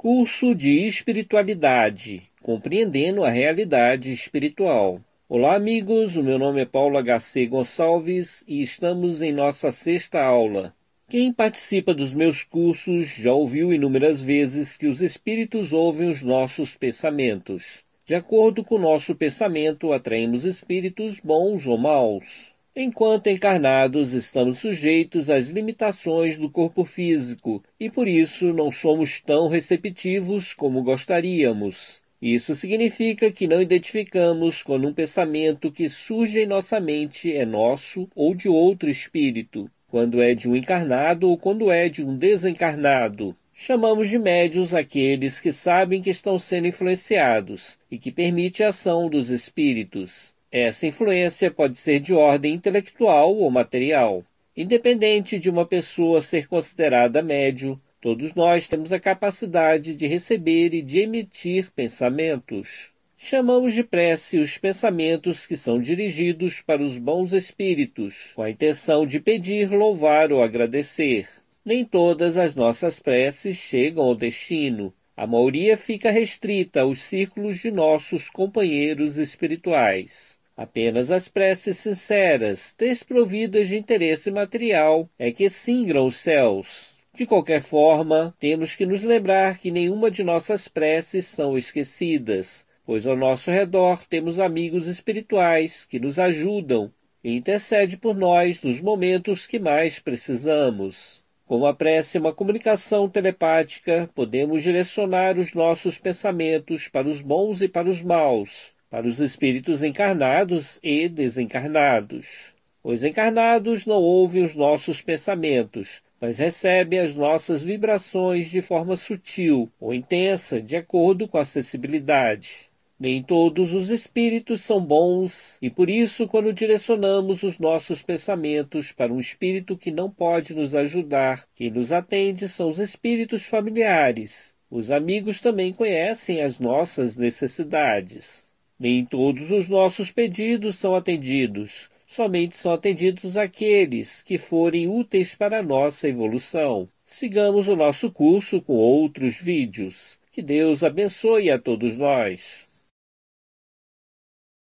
Curso de Espiritualidade Compreendendo a Realidade Espiritual. Olá, amigos. O meu nome é Paulo HC Gonçalves e estamos em nossa sexta aula. Quem participa dos meus cursos já ouviu inúmeras vezes que os espíritos ouvem os nossos pensamentos. De acordo com o nosso pensamento, atraímos espíritos bons ou maus. Enquanto encarnados, estamos sujeitos às limitações do corpo físico e por isso não somos tão receptivos como gostaríamos. Isso significa que não identificamos quando um pensamento que surge em nossa mente é nosso ou de outro espírito, quando é de um encarnado ou quando é de um desencarnado. Chamamos de médios aqueles que sabem que estão sendo influenciados e que permite a ação dos espíritos. Essa influência pode ser de ordem intelectual ou material. Independente de uma pessoa ser considerada médio, todos nós temos a capacidade de receber e de emitir pensamentos. Chamamos de prece os pensamentos que são dirigidos para os bons espíritos, com a intenção de pedir, louvar ou agradecer. Nem todas as nossas preces chegam ao destino. A maioria fica restrita aos círculos de nossos companheiros espirituais. Apenas as preces sinceras, desprovidas de interesse material, é que singram os céus. De qualquer forma, temos que nos lembrar que nenhuma de nossas preces são esquecidas, pois ao nosso redor temos amigos espirituais que nos ajudam e intercede por nós nos momentos que mais precisamos. Como a prece uma comunicação telepática, podemos direcionar os nossos pensamentos para os bons e para os maus, para os espíritos encarnados e desencarnados. Os encarnados não ouvem os nossos pensamentos, mas recebem as nossas vibrações de forma sutil ou intensa, de acordo com a sensibilidade. Nem todos os espíritos são bons, e por isso, quando direcionamos os nossos pensamentos para um espírito que não pode nos ajudar, quem nos atende são os espíritos familiares. Os amigos também conhecem as nossas necessidades. Nem todos os nossos pedidos são atendidos. Somente são atendidos aqueles que forem úteis para a nossa evolução. Sigamos o nosso curso com outros vídeos. Que Deus abençoe a todos nós.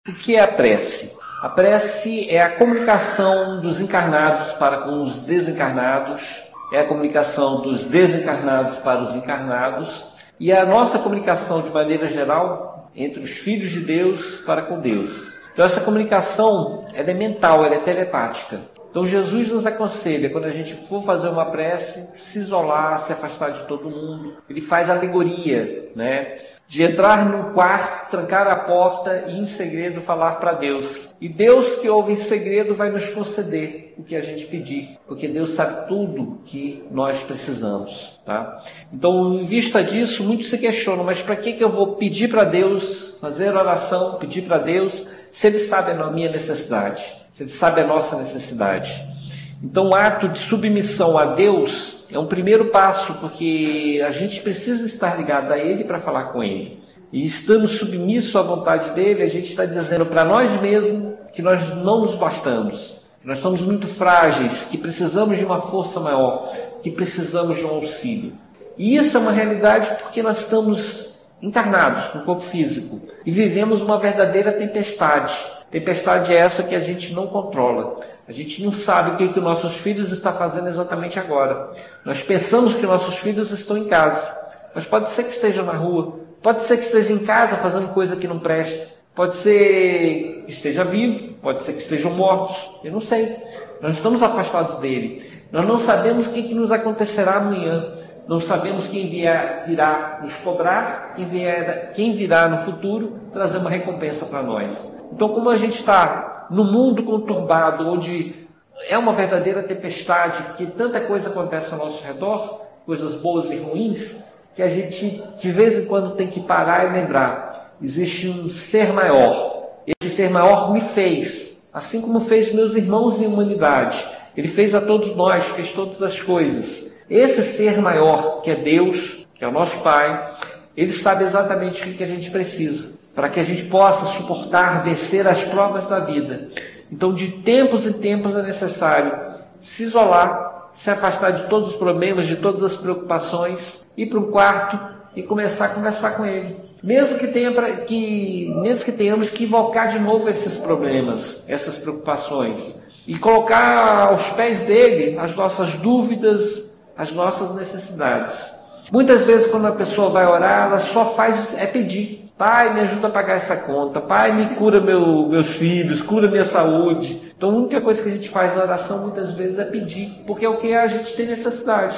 O que é a prece? A prece é a comunicação dos encarnados para com os desencarnados, é a comunicação dos desencarnados para os encarnados e a nossa comunicação de maneira geral entre os filhos de Deus para com Deus. Então essa comunicação é mental, ela é telepática. Então Jesus nos aconselha, quando a gente for fazer uma prece, se isolar, se afastar de todo mundo. Ele faz alegoria, né? De entrar no quarto, trancar a porta e em segredo falar para Deus. E Deus que ouve em segredo vai nos conceder o que a gente pedir, porque Deus sabe tudo que nós precisamos, tá? Então, em vista disso, muitos se questionam, mas para que que eu vou pedir para Deus, fazer oração, pedir para Deus, se ele sabe a minha necessidade? Se Ele sabe a nossa necessidade. Então, o ato de submissão a Deus é um primeiro passo, porque a gente precisa estar ligado a Ele para falar com Ele. E estando submisso à vontade dele, a gente está dizendo para nós mesmos que nós não nos bastamos, que nós somos muito frágeis, que precisamos de uma força maior, que precisamos de um auxílio. E isso é uma realidade porque nós estamos encarnados no corpo físico e vivemos uma verdadeira tempestade Tempestade é essa que a gente não controla. A gente não sabe o que, que nossos filhos estão fazendo exatamente agora. Nós pensamos que nossos filhos estão em casa, mas pode ser que estejam na rua, pode ser que estejam em casa fazendo coisa que não presta, pode ser que esteja vivo, pode ser que estejam mortos, eu não sei. Nós estamos afastados dele. Nós não sabemos o que, que nos acontecerá amanhã. Não sabemos quem vier, virá nos cobrar, quem, vier, quem virá no futuro trazer uma recompensa para nós. Então, como a gente está no mundo conturbado, onde é uma verdadeira tempestade, porque tanta coisa acontece ao nosso redor, coisas boas e ruins, que a gente de vez em quando tem que parar e lembrar: existe um ser maior. Esse ser maior me fez, assim como fez meus irmãos em humanidade. Ele fez a todos nós, fez todas as coisas. Esse ser maior, que é Deus, que é o nosso Pai, ele sabe exatamente o que a gente precisa para que a gente possa suportar, vencer as provas da vida. Então, de tempos em tempos é necessário se isolar, se afastar de todos os problemas, de todas as preocupações, ir para um quarto e começar a conversar com ele. Mesmo que, tenha pra, que, mesmo que tenhamos que invocar de novo esses problemas, essas preocupações, e colocar aos pés dele as nossas dúvidas, as nossas necessidades. Muitas vezes, quando a pessoa vai orar, ela só faz é pedir. Pai, me ajuda a pagar essa conta. Pai, me cura meu, meus filhos, cura minha saúde. Então, a única coisa que a gente faz na oração muitas vezes é pedir, porque é o que a gente tem necessidade.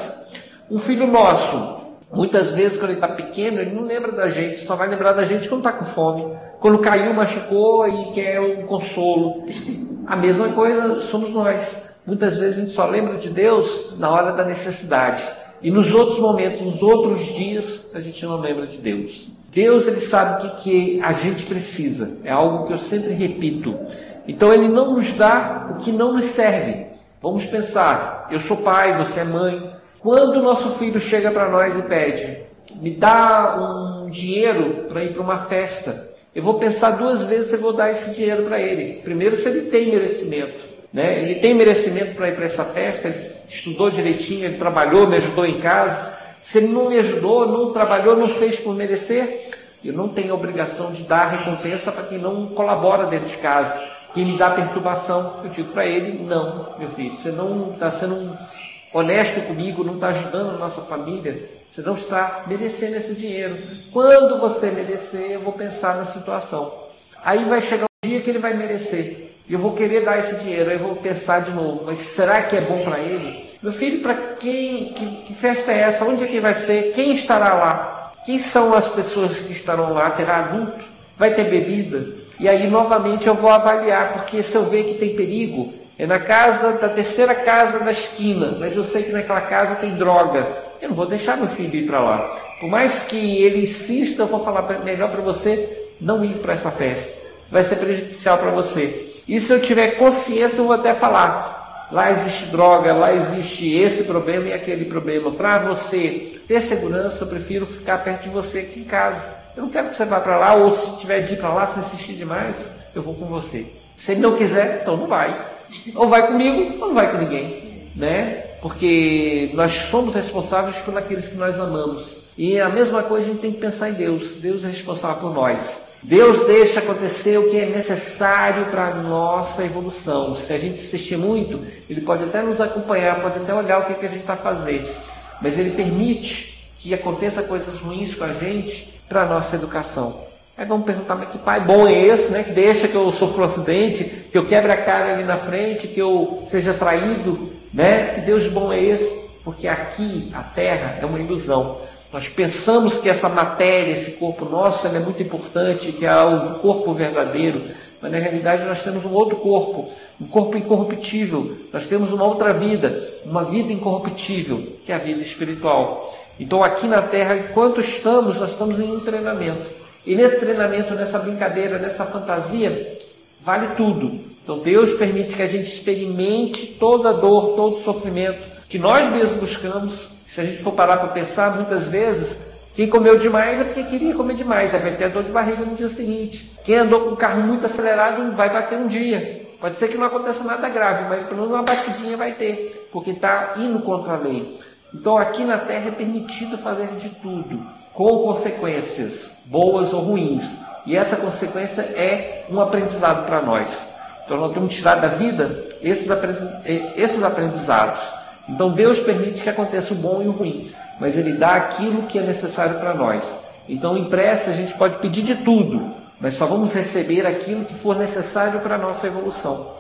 Um filho nosso, muitas vezes, quando ele está pequeno, ele não lembra da gente, só vai lembrar da gente quando está com fome. Quando caiu, machucou e quer um consolo. A mesma coisa somos nós. Muitas vezes a gente só lembra de Deus na hora da necessidade. E nos outros momentos, nos outros dias, a gente não lembra de Deus. Deus ele sabe o que, que a gente precisa. É algo que eu sempre repito. Então ele não nos dá o que não nos serve. Vamos pensar, eu sou pai, você é mãe. Quando o nosso filho chega para nós e pede, me dá um dinheiro para ir para uma festa, eu vou pensar duas vezes se eu vou dar esse dinheiro para ele. Primeiro, se ele tem merecimento. Né? Ele tem merecimento para ir para essa festa, ele estudou direitinho, ele trabalhou, me ajudou em casa. Se ele não me ajudou, não trabalhou, não fez por merecer, eu não tenho obrigação de dar recompensa para quem não colabora dentro de casa. Quem me dá perturbação, eu digo para ele: não, meu filho, você não está sendo honesto comigo, não está ajudando a nossa família, você não está merecendo esse dinheiro. Quando você merecer, eu vou pensar na situação. Aí vai chegar um dia que ele vai merecer. E eu vou querer dar esse dinheiro, aí eu vou pensar de novo, mas será que é bom para ele? Meu filho, para quem, que, que, festa é essa? Onde é que vai ser? Quem estará lá? Quem são as pessoas que estarão lá? Terá adulto? Vai ter bebida? E aí novamente eu vou avaliar, porque se eu ver que tem perigo, é na casa da terceira casa da esquina, mas eu sei que naquela casa tem droga. Eu não vou deixar meu filho ir para lá. Por mais que ele insista, eu vou falar melhor para você não ir para essa festa. Vai ser prejudicial para você. E se eu tiver consciência, eu vou até falar: lá existe droga, lá existe esse problema e aquele problema. Para você ter segurança, eu prefiro ficar perto de você aqui em casa. Eu não quero que você vá para lá, ou se tiver de ir para lá, se insistir demais, eu vou com você. Se ele não quiser, então não vai. Ou vai comigo, ou não vai com ninguém. Né? Porque nós somos responsáveis por aqueles que nós amamos. E a mesma coisa a gente tem que pensar em Deus. Deus é responsável por nós. Deus deixa acontecer o que é necessário para a nossa evolução. Se a gente assistir muito, Ele pode até nos acompanhar, pode até olhar o que, que a gente está fazendo, mas Ele permite que aconteça coisas ruins com a gente para a nossa educação. Aí vamos perguntar, mas que pai bom é esse, né? Que deixa que eu sofra um acidente, que eu quebre a cara ali na frente, que eu seja traído, né? Que Deus bom é esse? Porque aqui a terra é uma ilusão. Nós pensamos que essa matéria, esse corpo nosso, é muito importante, que é o corpo verdadeiro, mas na realidade nós temos um outro corpo, um corpo incorruptível. Nós temos uma outra vida, uma vida incorruptível, que é a vida espiritual. Então aqui na Terra, enquanto estamos, nós estamos em um treinamento. E nesse treinamento, nessa brincadeira, nessa fantasia, vale tudo. Então Deus permite que a gente experimente toda a dor, todo o sofrimento que nós mesmos buscamos se a gente for parar para pensar, muitas vezes, quem comeu demais é porque queria comer demais, vai ter dor de barriga no dia seguinte. Quem andou com o carro muito acelerado vai bater um dia. Pode ser que não aconteça nada grave, mas pelo menos uma batidinha vai ter, porque está indo contra a lei. Então aqui na Terra é permitido fazer de tudo, com consequências, boas ou ruins. E essa consequência é um aprendizado para nós. Então nós temos que tirar da vida esses aprendizados. Então Deus permite que aconteça o bom e o ruim, mas Ele dá aquilo que é necessário para nós. Então, em prece, a gente pode pedir de tudo, mas só vamos receber aquilo que for necessário para a nossa evolução.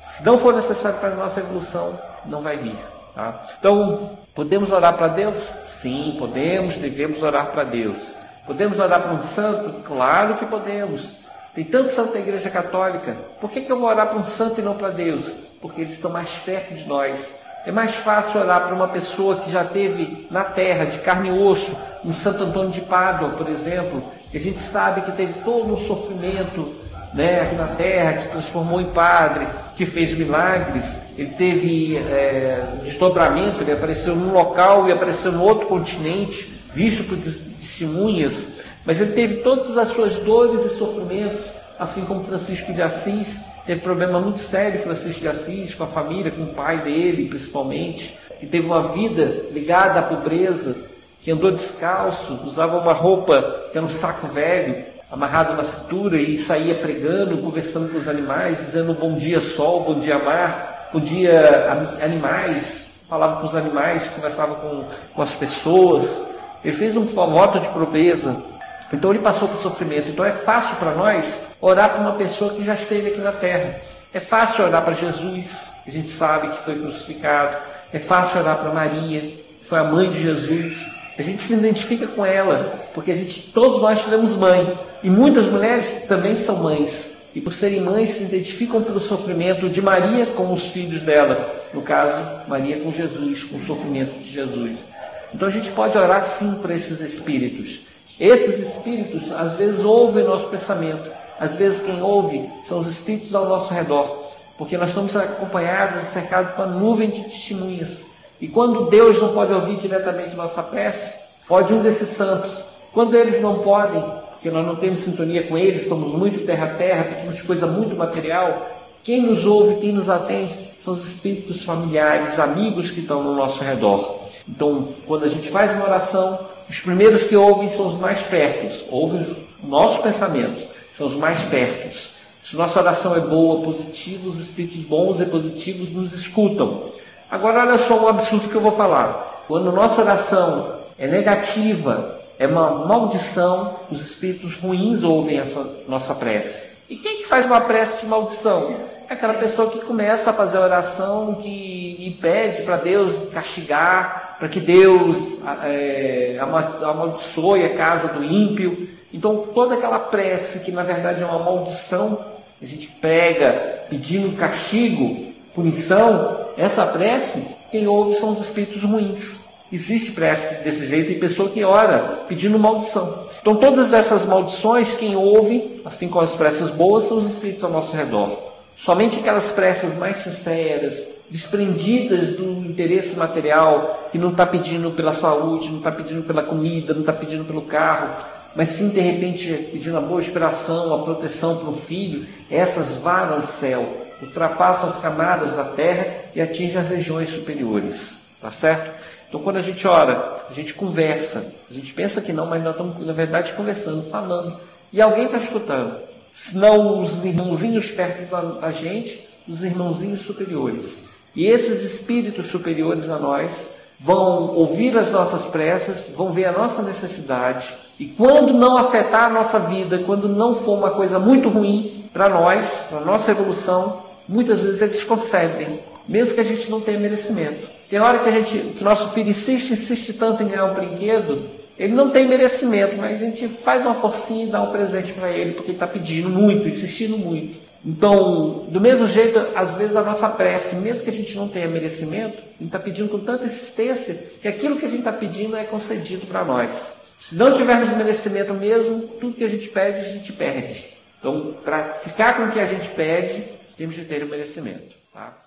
Se não for necessário para a nossa evolução, não vai vir. Tá? Então, podemos orar para Deus? Sim, podemos, devemos orar para Deus. Podemos orar para um santo? Claro que podemos. Tem tanto santo na Igreja Católica. Por que, que eu vou orar para um santo e não para Deus? Porque eles estão mais perto de nós. É mais fácil orar para uma pessoa que já teve na terra, de carne e osso, um Santo Antônio de Pádua, por exemplo, que a gente sabe que teve todo um sofrimento né, aqui na terra, que se transformou em padre, que fez milagres, ele teve é, desdobramento, ele apareceu num local e apareceu no outro continente, visto por testemunhas, mas ele teve todas as suas dores e sofrimentos, assim como Francisco de Assis, Teve problema muito sério Francisco de Assis com a família, com o pai dele, principalmente, que teve uma vida ligada à pobreza, que andou descalço, usava uma roupa que era um saco velho, amarrado na cintura e saía pregando, conversando com os animais, dizendo bom dia sol, bom dia mar, bom dia animais, falava com os animais, conversava com, com as pessoas. Ele fez um voto de pobreza. Então ele passou por sofrimento. Então é fácil para nós orar para uma pessoa que já esteve aqui na terra. É fácil orar para Jesus, que a gente sabe que foi crucificado. É fácil orar para Maria, que foi a mãe de Jesus. A gente se identifica com ela, porque a gente, todos nós tivemos mãe. E muitas mulheres também são mães. E por serem mães, se identificam pelo sofrimento de Maria com os filhos dela. No caso, Maria com Jesus, com o sofrimento de Jesus. Então a gente pode orar sim para esses espíritos. Esses espíritos às vezes ouvem nosso pensamento. Às vezes quem ouve são os espíritos ao nosso redor. Porque nós estamos acompanhados e cercados por uma nuvem de testemunhas. E quando Deus não pode ouvir diretamente nossa prece, pode um desses santos. Quando eles não podem, porque nós não temos sintonia com eles, somos muito terra-terra, pedimos coisa muito material, quem nos ouve, quem nos atende, são os espíritos familiares, amigos que estão no nosso redor. Então, quando a gente faz uma oração, os primeiros que ouvem são os mais pertos, ouvem os nossos pensamentos, são os mais pertos. Se nossa oração é boa, positiva, os espíritos bons e positivos nos escutam. Agora, olha só um absurdo que eu vou falar. Quando nossa oração é negativa, é uma maldição, os espíritos ruins ouvem essa nossa prece. E quem que faz uma prece de maldição? é aquela pessoa que começa a fazer oração que, e pede para Deus castigar, para que Deus é, amaldiçoe a casa do ímpio. Então, toda aquela prece que na verdade é uma maldição, a gente prega pedindo castigo, punição, essa prece, quem ouve são os espíritos ruins. Existe prece desse jeito e pessoa que ora pedindo maldição. Então, todas essas maldições, quem ouve, assim como as preces boas, são os espíritos ao nosso redor. Somente aquelas preces mais sinceras, desprendidas do interesse material, que não está pedindo pela saúde, não está pedindo pela comida, não está pedindo pelo carro, mas sim de repente pedindo a boa inspiração, a proteção para o filho, essas vão ao céu, ultrapassam as camadas da terra e atingem as regiões superiores. Tá certo? Então quando a gente ora, a gente conversa, a gente pensa que não, mas nós estamos na verdade conversando, falando, e alguém está escutando não os irmãozinhos perto da gente, os irmãozinhos superiores. E esses espíritos superiores a nós vão ouvir as nossas preces, vão ver a nossa necessidade. E quando não afetar a nossa vida, quando não for uma coisa muito ruim para nós, para a nossa evolução, muitas vezes eles concedem, mesmo que a gente não tenha merecimento. Tem hora que a gente, que nosso filho insiste, insiste tanto em ganhar um brinquedo, ele não tem merecimento, mas a gente faz uma forcinha e dá um presente para ele, porque ele está pedindo muito, insistindo muito. Então, do mesmo jeito, às vezes a nossa prece, mesmo que a gente não tenha merecimento, a gente está pedindo com tanta insistência que aquilo que a gente está pedindo é concedido para nós. Se não tivermos merecimento mesmo, tudo que a gente pede, a gente perde. Então, para ficar com o que a gente pede, temos de ter o merecimento. Tá?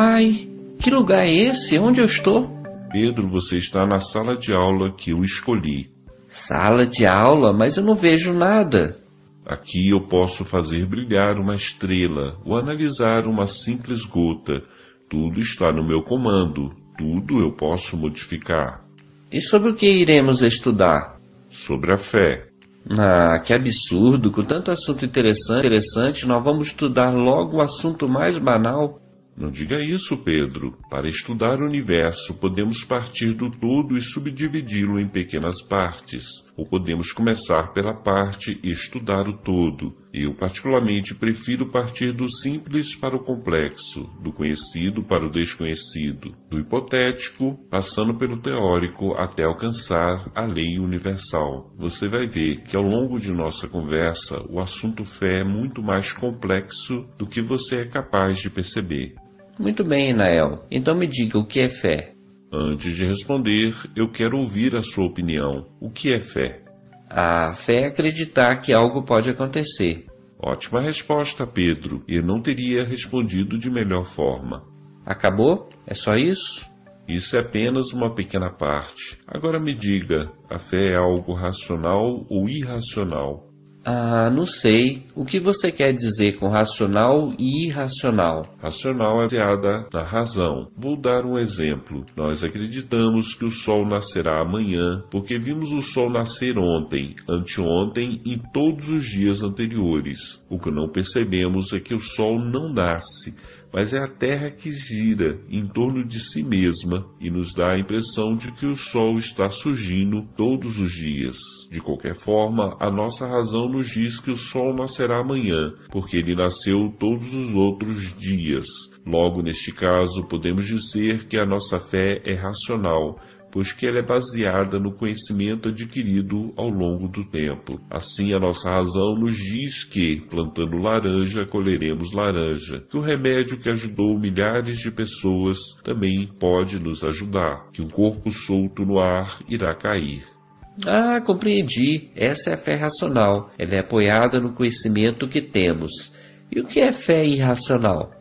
Ai, que lugar é esse? Onde eu estou? Pedro, você está na sala de aula que eu escolhi. Sala de aula? Mas eu não vejo nada. Aqui eu posso fazer brilhar uma estrela ou analisar uma simples gota. Tudo está no meu comando. Tudo eu posso modificar. E sobre o que iremos estudar? Sobre a fé. Ah, que absurdo! Com tanto assunto interessante, interessante, nós vamos estudar logo o assunto mais banal. Não diga isso, Pedro. Para estudar o universo, podemos partir do todo e subdividi-lo em pequenas partes, ou podemos começar pela parte e estudar o todo. Eu, particularmente, prefiro partir do simples para o complexo, do conhecido para o desconhecido, do hipotético, passando pelo teórico até alcançar a lei universal. Você vai ver que ao longo de nossa conversa, o assunto fé é muito mais complexo do que você é capaz de perceber. Muito bem, Nael. Então me diga o que é fé. Antes de responder, eu quero ouvir a sua opinião. O que é fé? A fé é acreditar que algo pode acontecer. Ótima resposta, Pedro. Eu não teria respondido de melhor forma. Acabou? É só isso? Isso é apenas uma pequena parte. Agora me diga: a fé é algo racional ou irracional? Ah, não sei. O que você quer dizer com racional e irracional? Racional é baseada na razão. Vou dar um exemplo. Nós acreditamos que o sol nascerá amanhã porque vimos o sol nascer ontem, anteontem e todos os dias anteriores. O que não percebemos é que o sol não nasce mas é a Terra que gira em torno de si mesma e nos dá a impressão de que o Sol está surgindo todos os dias. De qualquer forma, a nossa razão nos diz que o Sol nascerá amanhã, porque ele nasceu todos os outros dias. Logo, neste caso, podemos dizer que a nossa fé é racional, pois que ela é baseada no conhecimento adquirido ao longo do tempo. Assim, a nossa razão nos diz que, plantando laranja, colheremos laranja, que o remédio que ajudou milhares de pessoas também pode nos ajudar, que um corpo solto no ar irá cair. Ah, compreendi. Essa é a fé racional. Ela é apoiada no conhecimento que temos. E o que é fé irracional?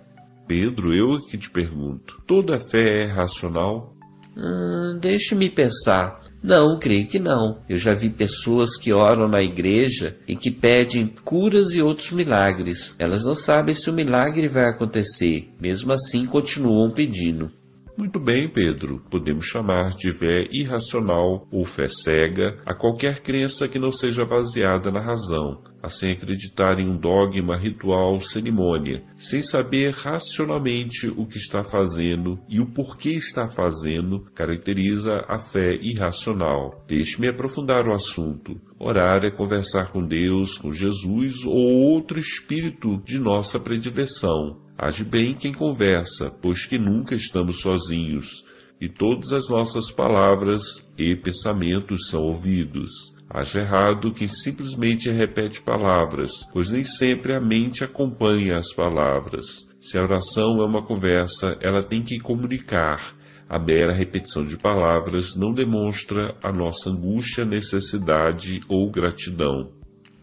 Pedro, eu é que te pergunto. Toda fé é racional? Hum, Deixe-me pensar. Não, creio que não. Eu já vi pessoas que oram na igreja e que pedem curas e outros milagres. Elas não sabem se o milagre vai acontecer, mesmo assim continuam pedindo. Muito bem, Pedro. Podemos chamar de fé irracional ou fé cega a qualquer crença que não seja baseada na razão, sem acreditar em um dogma, ritual, cerimônia, sem saber racionalmente o que está fazendo e o porquê está fazendo, caracteriza a fé irracional. Deixe-me aprofundar o assunto. Orar é conversar com Deus, com Jesus ou outro espírito de nossa predileção. Age bem quem conversa, pois que nunca estamos sozinhos, e todas as nossas palavras e pensamentos são ouvidos. Age errado quem simplesmente repete palavras, pois nem sempre a mente acompanha as palavras. Se a oração é uma conversa, ela tem que comunicar. A mera repetição de palavras não demonstra a nossa angústia, necessidade ou gratidão.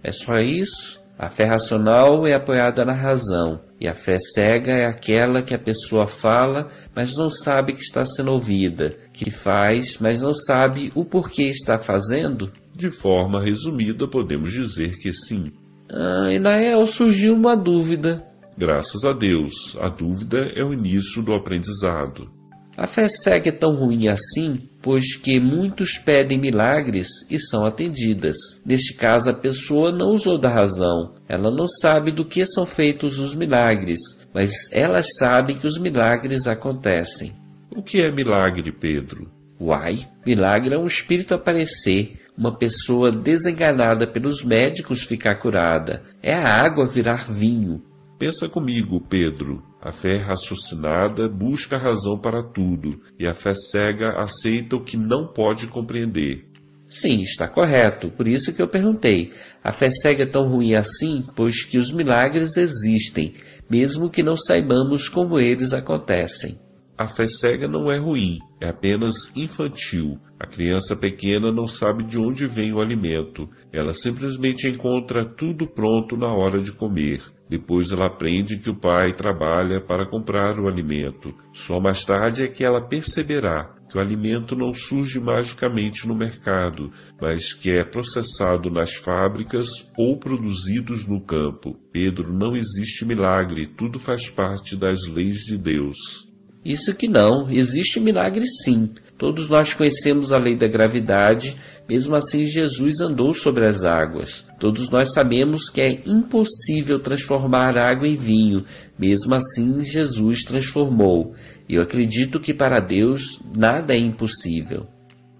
É só isso? A fé racional é apoiada na razão, e a fé cega é aquela que a pessoa fala, mas não sabe que está sendo ouvida, que faz, mas não sabe o porquê está fazendo? De forma resumida, podemos dizer que sim. Ah, e Nael surgiu uma dúvida. Graças a Deus, a dúvida é o início do aprendizado. A fé cega é tão ruim assim, pois que muitos pedem milagres e são atendidas. Neste caso, a pessoa não usou da razão. Ela não sabe do que são feitos os milagres, mas elas sabem que os milagres acontecem. O que é milagre, Pedro? Uai, milagre é um espírito aparecer, uma pessoa desenganada pelos médicos ficar curada. É a água virar vinho. Pensa comigo, Pedro. A fé raciocinada busca a razão para tudo, e a fé cega aceita o que não pode compreender. Sim, está correto. Por isso que eu perguntei. A fé cega é tão ruim assim, pois que os milagres existem, mesmo que não saibamos como eles acontecem. A fé cega não é ruim, é apenas infantil. A criança pequena não sabe de onde vem o alimento. Ela simplesmente encontra tudo pronto na hora de comer. Depois ela aprende que o pai trabalha para comprar o alimento. Só mais tarde é que ela perceberá que o alimento não surge magicamente no mercado, mas que é processado nas fábricas ou produzidos no campo. Pedro, não existe milagre, tudo faz parte das leis de Deus. Isso que não, existe milagre sim. Todos nós conhecemos a lei da gravidade, mesmo assim Jesus andou sobre as águas. Todos nós sabemos que é impossível transformar água em vinho, mesmo assim Jesus transformou. Eu acredito que para Deus nada é impossível.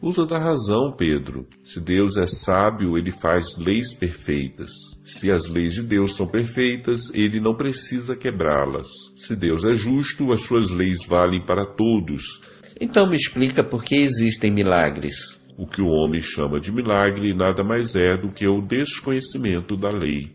Usa da razão, Pedro. Se Deus é sábio, ele faz leis perfeitas. Se as leis de Deus são perfeitas, ele não precisa quebrá-las. Se Deus é justo, as suas leis valem para todos. Então me explica por que existem milagres. O que o homem chama de milagre nada mais é do que o desconhecimento da lei.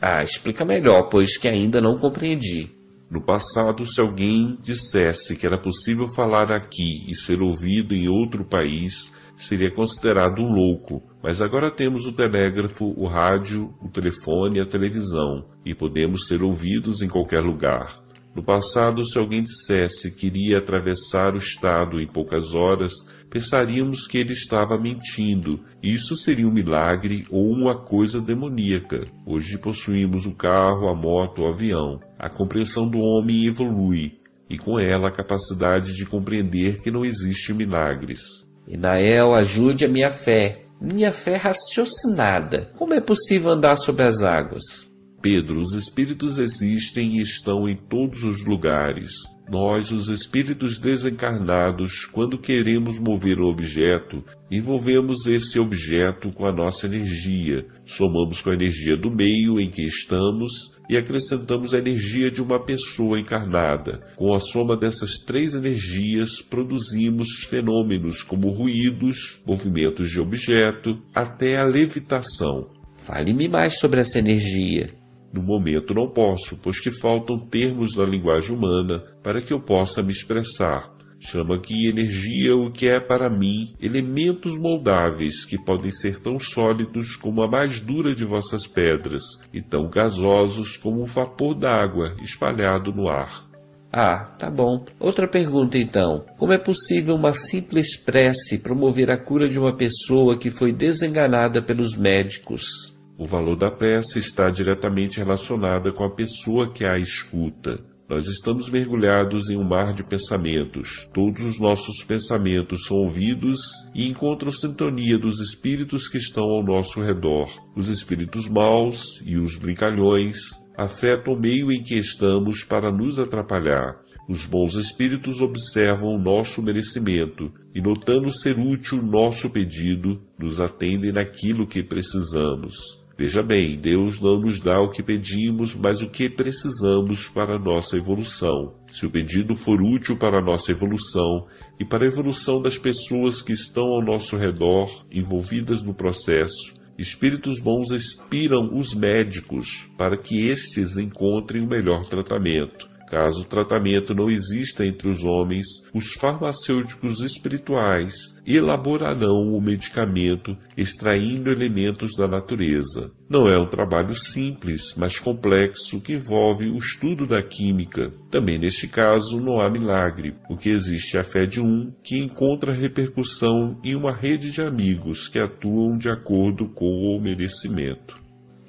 Ah, explica melhor, pois que ainda não compreendi. No passado, se alguém dissesse que era possível falar aqui e ser ouvido em outro país, seria considerado um louco. Mas agora temos o telégrafo, o rádio, o telefone e a televisão, e podemos ser ouvidos em qualquer lugar. No passado, se alguém dissesse que iria atravessar o estado em poucas horas, pensaríamos que ele estava mentindo. Isso seria um milagre ou uma coisa demoníaca. Hoje possuímos o carro, a moto, o avião. A compreensão do homem evolui, e com ela a capacidade de compreender que não existe milagres. Inael, ajude a minha fé, minha fé raciocinada. Como é possível andar sobre as águas? Pedro, os espíritos existem e estão em todos os lugares. Nós, os espíritos desencarnados, quando queremos mover um objeto, envolvemos esse objeto com a nossa energia, somamos com a energia do meio em que estamos e acrescentamos a energia de uma pessoa encarnada. Com a soma dessas três energias, produzimos fenômenos como ruídos, movimentos de objeto, até a levitação. Fale-me mais sobre essa energia. No momento não posso, pois que faltam termos da linguagem humana para que eu possa me expressar. Chama aqui energia o que é para mim elementos moldáveis que podem ser tão sólidos como a mais dura de vossas pedras e tão gasosos como o vapor d'água espalhado no ar. Ah, tá bom. Outra pergunta então. Como é possível uma simples prece promover a cura de uma pessoa que foi desenganada pelos médicos? O valor da prece está diretamente relacionado com a pessoa que a escuta. Nós estamos mergulhados em um mar de pensamentos. Todos os nossos pensamentos são ouvidos e encontram sintonia dos espíritos que estão ao nosso redor. Os espíritos maus e os brincalhões afetam o meio em que estamos para nos atrapalhar. Os bons espíritos observam o nosso merecimento e, notando ser útil nosso pedido, nos atendem naquilo que precisamos. Veja bem, Deus não nos dá o que pedimos, mas o que precisamos para a nossa evolução. Se o pedido for útil para a nossa evolução e para a evolução das pessoas que estão ao nosso redor, envolvidas no processo, espíritos bons inspiram os médicos para que estes encontrem o melhor tratamento. Caso o tratamento não exista entre os homens, os farmacêuticos espirituais elaborarão o medicamento extraindo elementos da natureza. Não é um trabalho simples, mas complexo que envolve o estudo da química. Também neste caso não há milagre, porque existe a fé de um que encontra repercussão em uma rede de amigos que atuam de acordo com o merecimento.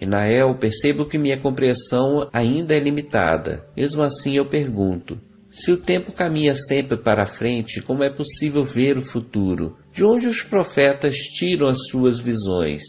Enael, percebo que minha compreensão ainda é limitada. Mesmo assim, eu pergunto: se o tempo caminha sempre para frente, como é possível ver o futuro? De onde os profetas tiram as suas visões?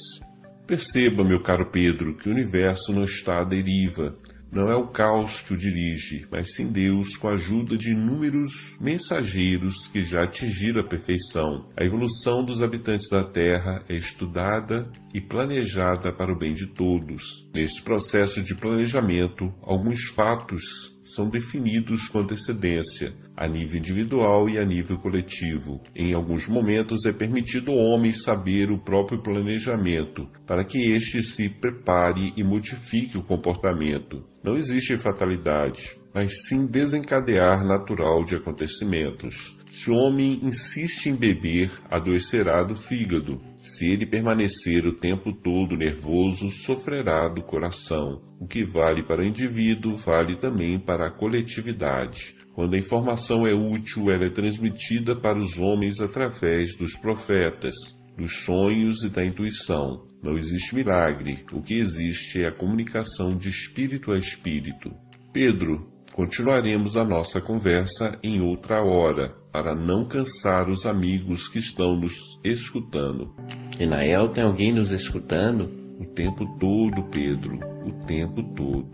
Perceba, meu caro Pedro, que o universo não está à deriva. Não é o caos que o dirige, mas sim Deus com a ajuda de inúmeros mensageiros que já atingiram a perfeição. A evolução dos habitantes da Terra é estudada e planejada para o bem de todos. Neste processo de planejamento, alguns fatos são definidos com antecedência, a nível individual e a nível coletivo. Em alguns momentos é permitido ao homem saber o próprio planejamento, para que este se prepare e modifique o comportamento. Não existe fatalidade, mas sim desencadear natural de acontecimentos. Se o homem insiste em beber, adoecerá do fígado. Se ele permanecer o tempo todo nervoso, sofrerá do coração. O que vale para o indivíduo vale também para a coletividade. Quando a informação é útil, ela é transmitida para os homens através dos profetas, dos sonhos e da intuição. Não existe milagre, o que existe é a comunicação de espírito a espírito. Pedro, continuaremos a nossa conversa em outra hora para não cansar os amigos que estão nos escutando. Enael, tem alguém nos escutando? O tempo todo, Pedro, o tempo todo.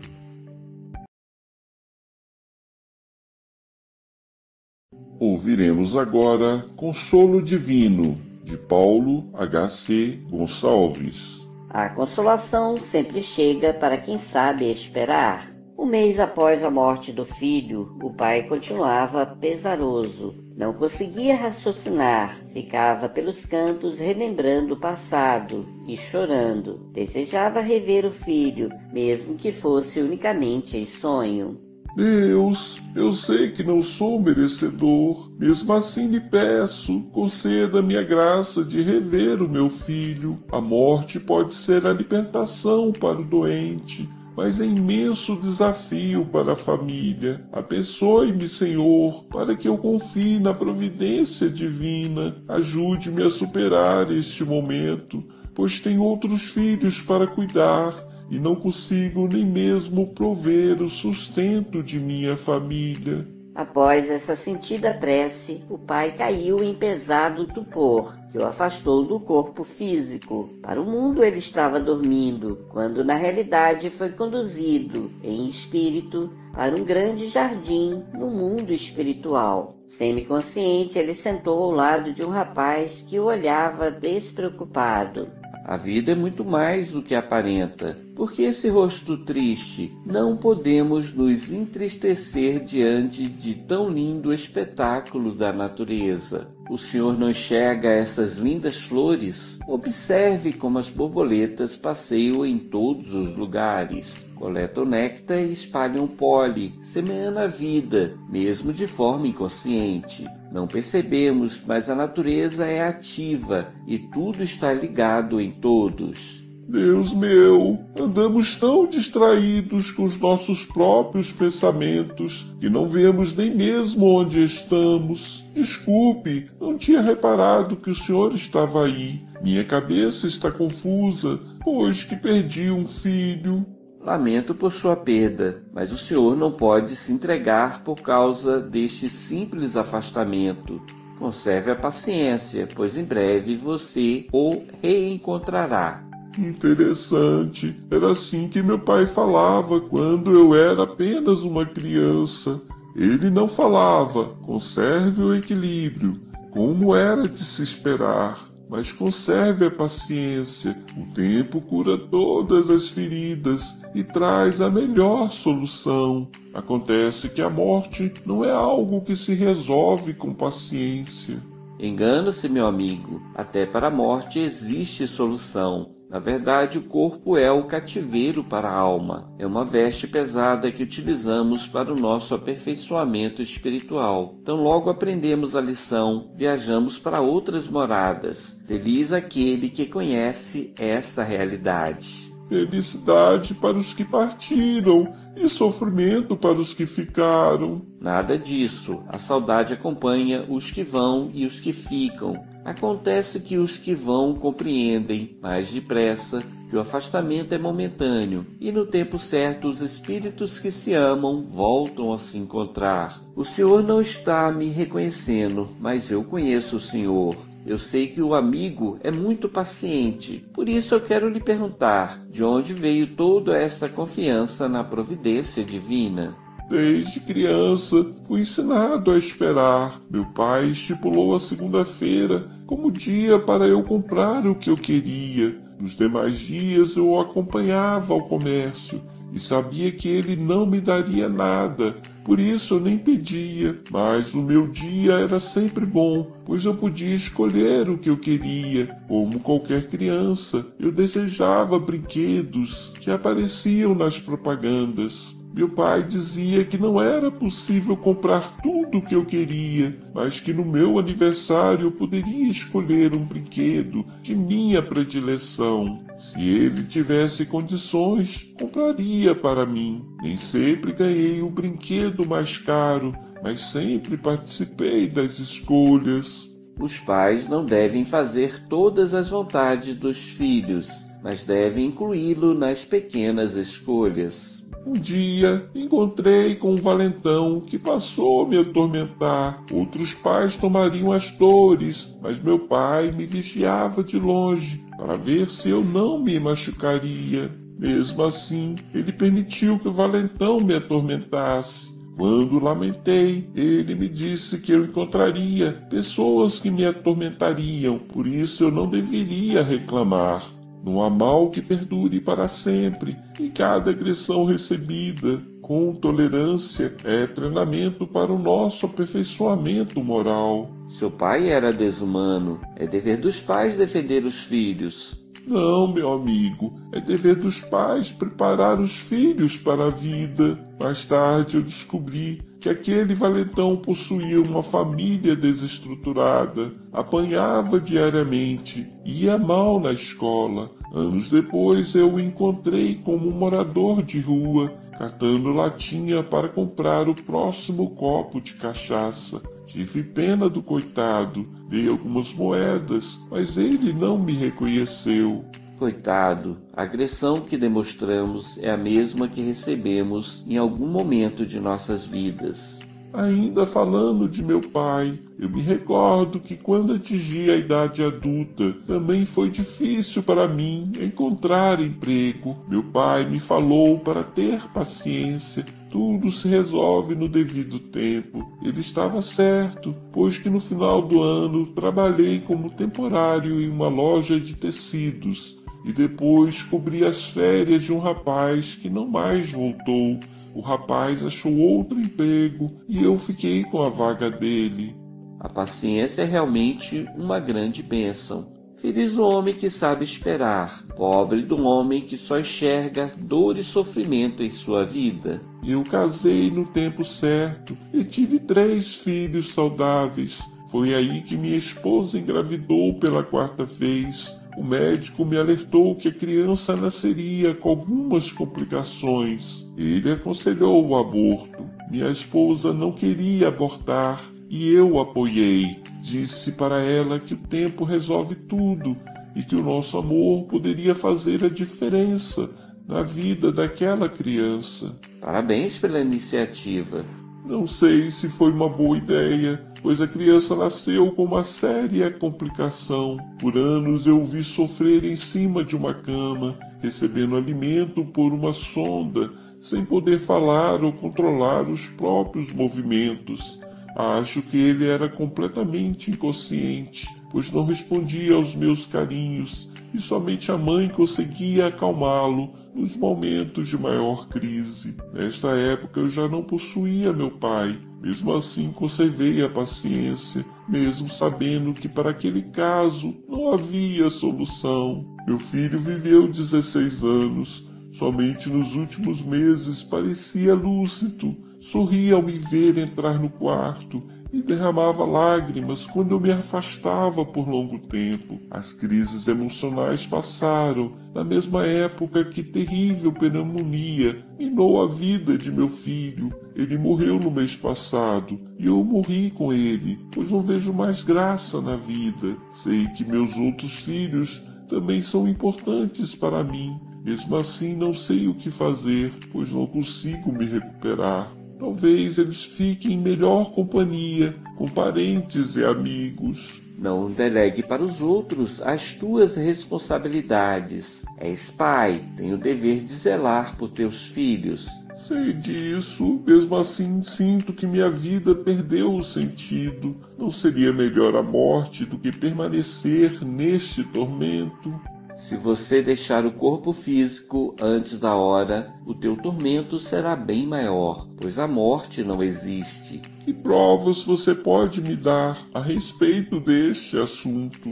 Ouviremos agora Consolo Divino, de Paulo H.C. Gonçalves. A consolação sempre chega para quem sabe esperar. Um mês após a morte do filho, o pai continuava pesaroso. Não conseguia raciocinar, ficava pelos cantos relembrando o passado e chorando. Desejava rever o filho, mesmo que fosse unicamente em sonho. Deus, eu sei que não sou merecedor, mesmo assim lhe peço, conceda-me a graça de rever o meu filho. A morte pode ser a libertação para o doente, mas é imenso desafio para a família. Abençoe-me, Senhor, para que eu confie na providência divina. Ajude-me a superar este momento, pois tenho outros filhos para cuidar e não consigo nem mesmo prover o sustento de minha família. Após essa sentida prece, o pai caiu em pesado tupor, que o afastou do corpo físico. Para o mundo ele estava dormindo, quando na realidade foi conduzido, em espírito, para um grande jardim no mundo espiritual. Semi-consciente, ele sentou ao lado de um rapaz que o olhava despreocupado. A vida é muito mais do que aparenta. Porque esse rosto triste? Não podemos nos entristecer diante de tão lindo espetáculo da natureza. O Senhor não enxerga essas lindas flores? Observe como as borboletas passeiam em todos os lugares. Coletam néctar e espalham pólen, semeando a vida, mesmo de forma inconsciente. Não percebemos, mas a natureza é ativa e tudo está ligado em todos. Deus meu, andamos tão distraídos com os nossos próprios pensamentos que não vemos nem mesmo onde estamos. Desculpe, não tinha reparado que o senhor estava aí. Minha cabeça está confusa, pois que perdi um filho. Lamento por sua perda, mas o senhor não pode se entregar por causa deste simples afastamento. Conserve a paciência, pois em breve você o reencontrará. Interessante. Era assim que meu pai falava quando eu era apenas uma criança. Ele não falava, conserve o equilíbrio, como era de se esperar. Mas conserve a paciência. O tempo cura todas as feridas e traz a melhor solução. Acontece que a morte não é algo que se resolve com paciência. Engana-se, meu amigo. Até para a morte existe solução. Na verdade, o corpo é o cativeiro para a alma, é uma veste pesada que utilizamos para o nosso aperfeiçoamento espiritual. Então, logo aprendemos a lição, viajamos para outras moradas. Feliz aquele que conhece esta realidade. Felicidade para os que partiram e sofrimento para os que ficaram. Nada disso. A saudade acompanha os que vão e os que ficam. Acontece que os que vão compreendem mais depressa que o afastamento é momentâneo e no tempo certo os espíritos que se amam voltam a se encontrar. O Senhor não está me reconhecendo, mas eu conheço o Senhor. Eu sei que o amigo é muito paciente, por isso eu quero lhe perguntar de onde veio toda essa confiança na providência divina. Desde criança fui ensinado a esperar. Meu pai estipulou a segunda-feira como dia para eu comprar o que eu queria. Nos demais dias eu o acompanhava ao comércio e sabia que ele não me daria nada, por isso eu nem pedia. Mas o meu dia era sempre bom, pois eu podia escolher o que eu queria. Como qualquer criança, eu desejava brinquedos que apareciam nas propagandas. Meu pai dizia que não era possível comprar tudo o que eu queria, mas que no meu aniversário eu poderia escolher um brinquedo de minha predileção. Se ele tivesse condições, compraria para mim. Nem sempre ganhei o brinquedo mais caro, mas sempre participei das escolhas. Os pais não devem fazer todas as vontades dos filhos, mas devem incluí-lo nas pequenas escolhas. Um dia encontrei com um valentão que passou a me atormentar. Outros pais tomariam as dores, mas meu pai me vigiava de longe para ver se eu não me machucaria. Mesmo assim, ele permitiu que o valentão me atormentasse. Quando lamentei, ele me disse que eu encontraria pessoas que me atormentariam, por isso eu não deveria reclamar. Não há mal que perdure para sempre, e cada agressão recebida com tolerância é treinamento para o nosso aperfeiçoamento moral. Seu pai era desumano. É dever dos pais defender os filhos. Não, meu amigo, é dever dos pais preparar os filhos para a vida. Mais tarde eu descobri que aquele valentão possuía uma família desestruturada, apanhava diariamente, ia mal na escola. Anos depois eu o encontrei como um morador de rua, catando latinha para comprar o próximo copo de cachaça. Tive pena do coitado, dei algumas moedas, mas ele não me reconheceu. Coitado, a agressão que demonstramos é a mesma que recebemos em algum momento de nossas vidas. Ainda falando de meu pai, eu me recordo que quando atingi a idade adulta, também foi difícil para mim encontrar emprego. Meu pai me falou para ter paciência, tudo se resolve no devido tempo. Ele estava certo, pois que no final do ano trabalhei como temporário em uma loja de tecidos e depois cobri as férias de um rapaz que não mais voltou. O rapaz achou outro emprego e eu fiquei com a vaga dele. A paciência é realmente uma grande bênção. Feliz o homem que sabe esperar, pobre do homem que só enxerga dor e sofrimento em sua vida. Eu casei no tempo certo e tive três filhos saudáveis. Foi aí que minha esposa engravidou pela quarta vez. O médico me alertou que a criança nasceria com algumas complicações. Ele aconselhou o aborto. Minha esposa não queria abortar e eu apoiei. Disse para ela que o tempo resolve tudo e que o nosso amor poderia fazer a diferença na vida daquela criança. Parabéns pela iniciativa. Não sei se foi uma boa ideia, pois a criança nasceu com uma séria complicação. Por anos eu vi sofrer em cima de uma cama, recebendo alimento por uma sonda, sem poder falar ou controlar os próprios movimentos. Acho que ele era completamente inconsciente, pois não respondia aos meus carinhos e somente a mãe conseguia acalmá-lo nos momentos de maior crise. Nesta época eu já não possuía meu pai, mesmo assim conservei a paciência, mesmo sabendo que para aquele caso não havia solução. Meu filho viveu 16 anos, somente nos últimos meses parecia lúcido, sorria ao me ver entrar no quarto e derramava lágrimas quando eu me afastava por longo tempo. As crises emocionais passaram na mesma época que terrível pneumonia minou a vida de meu filho. Ele morreu no mês passado e eu morri com ele, pois não vejo mais graça na vida. Sei que meus outros filhos também são importantes para mim. Mesmo assim, não sei o que fazer, pois não consigo me recuperar. Talvez eles fiquem em melhor companhia com parentes e amigos. Não delegue para os outros as tuas responsabilidades. És pai, tem o dever de zelar por teus filhos. Sei disso, mesmo assim sinto que minha vida perdeu o sentido. Não seria melhor a morte do que permanecer neste tormento? Se você deixar o corpo físico antes da hora, o teu tormento será bem maior, pois a morte não existe. Que provas você pode me dar a respeito deste assunto?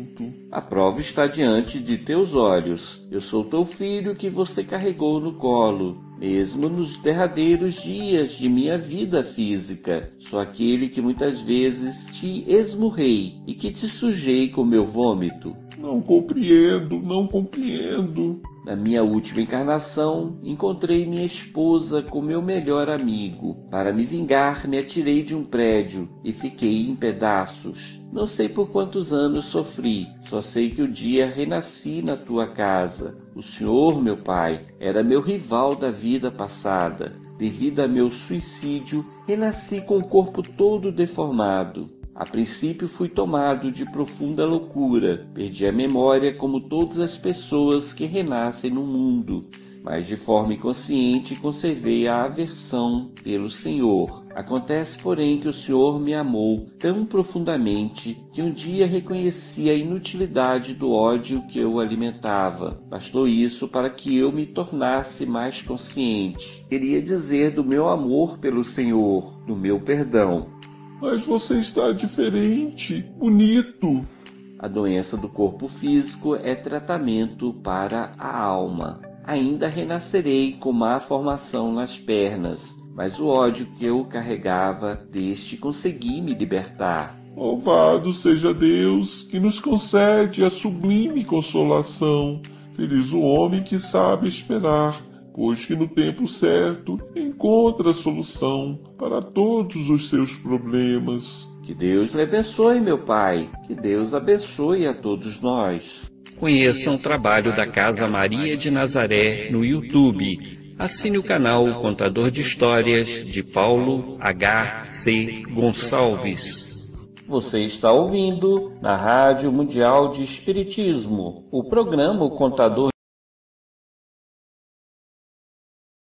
A prova está diante de teus olhos. Eu sou teu filho que você carregou no colo. Mesmo nos derradeiros dias de minha vida física, sou aquele que muitas vezes te esmurrei e que te sujei com meu vômito. Não compreendo, não compreendo. Na minha última encarnação, encontrei minha esposa com meu melhor amigo. Para me vingar, me atirei de um prédio e fiquei em pedaços. Não sei por quantos anos sofri, só sei que o dia renasci na tua casa. O senhor, meu pai, era meu rival da vida passada. Devido a meu suicídio, renasci com o corpo todo deformado. A princípio fui tomado de profunda loucura, perdi a memória como todas as pessoas que renascem no mundo, mas de forma inconsciente conservei a aversão pelo Senhor. Acontece, porém, que o Senhor me amou tão profundamente que um dia reconheci a inutilidade do ódio que eu alimentava. Bastou isso para que eu me tornasse mais consciente. Queria dizer do meu amor pelo Senhor, do meu perdão. Mas você está diferente, bonito. A doença do corpo físico é tratamento para a alma. Ainda renascerei com má formação nas pernas, mas o ódio que eu carregava deste consegui me libertar. Louvado seja Deus que nos concede a sublime consolação. Feliz o homem que sabe esperar, pois que no tempo certo encontra a solução para todos os seus problemas. Que Deus lhe abençoe, meu Pai. Que Deus abençoe a todos nós. Conheçam o trabalho da Casa Maria de Nazaré no YouTube assine o canal Contador de Histórias de Paulo H.C. Gonçalves. Você está ouvindo na Rádio Mundial de Espiritismo, o programa O Contador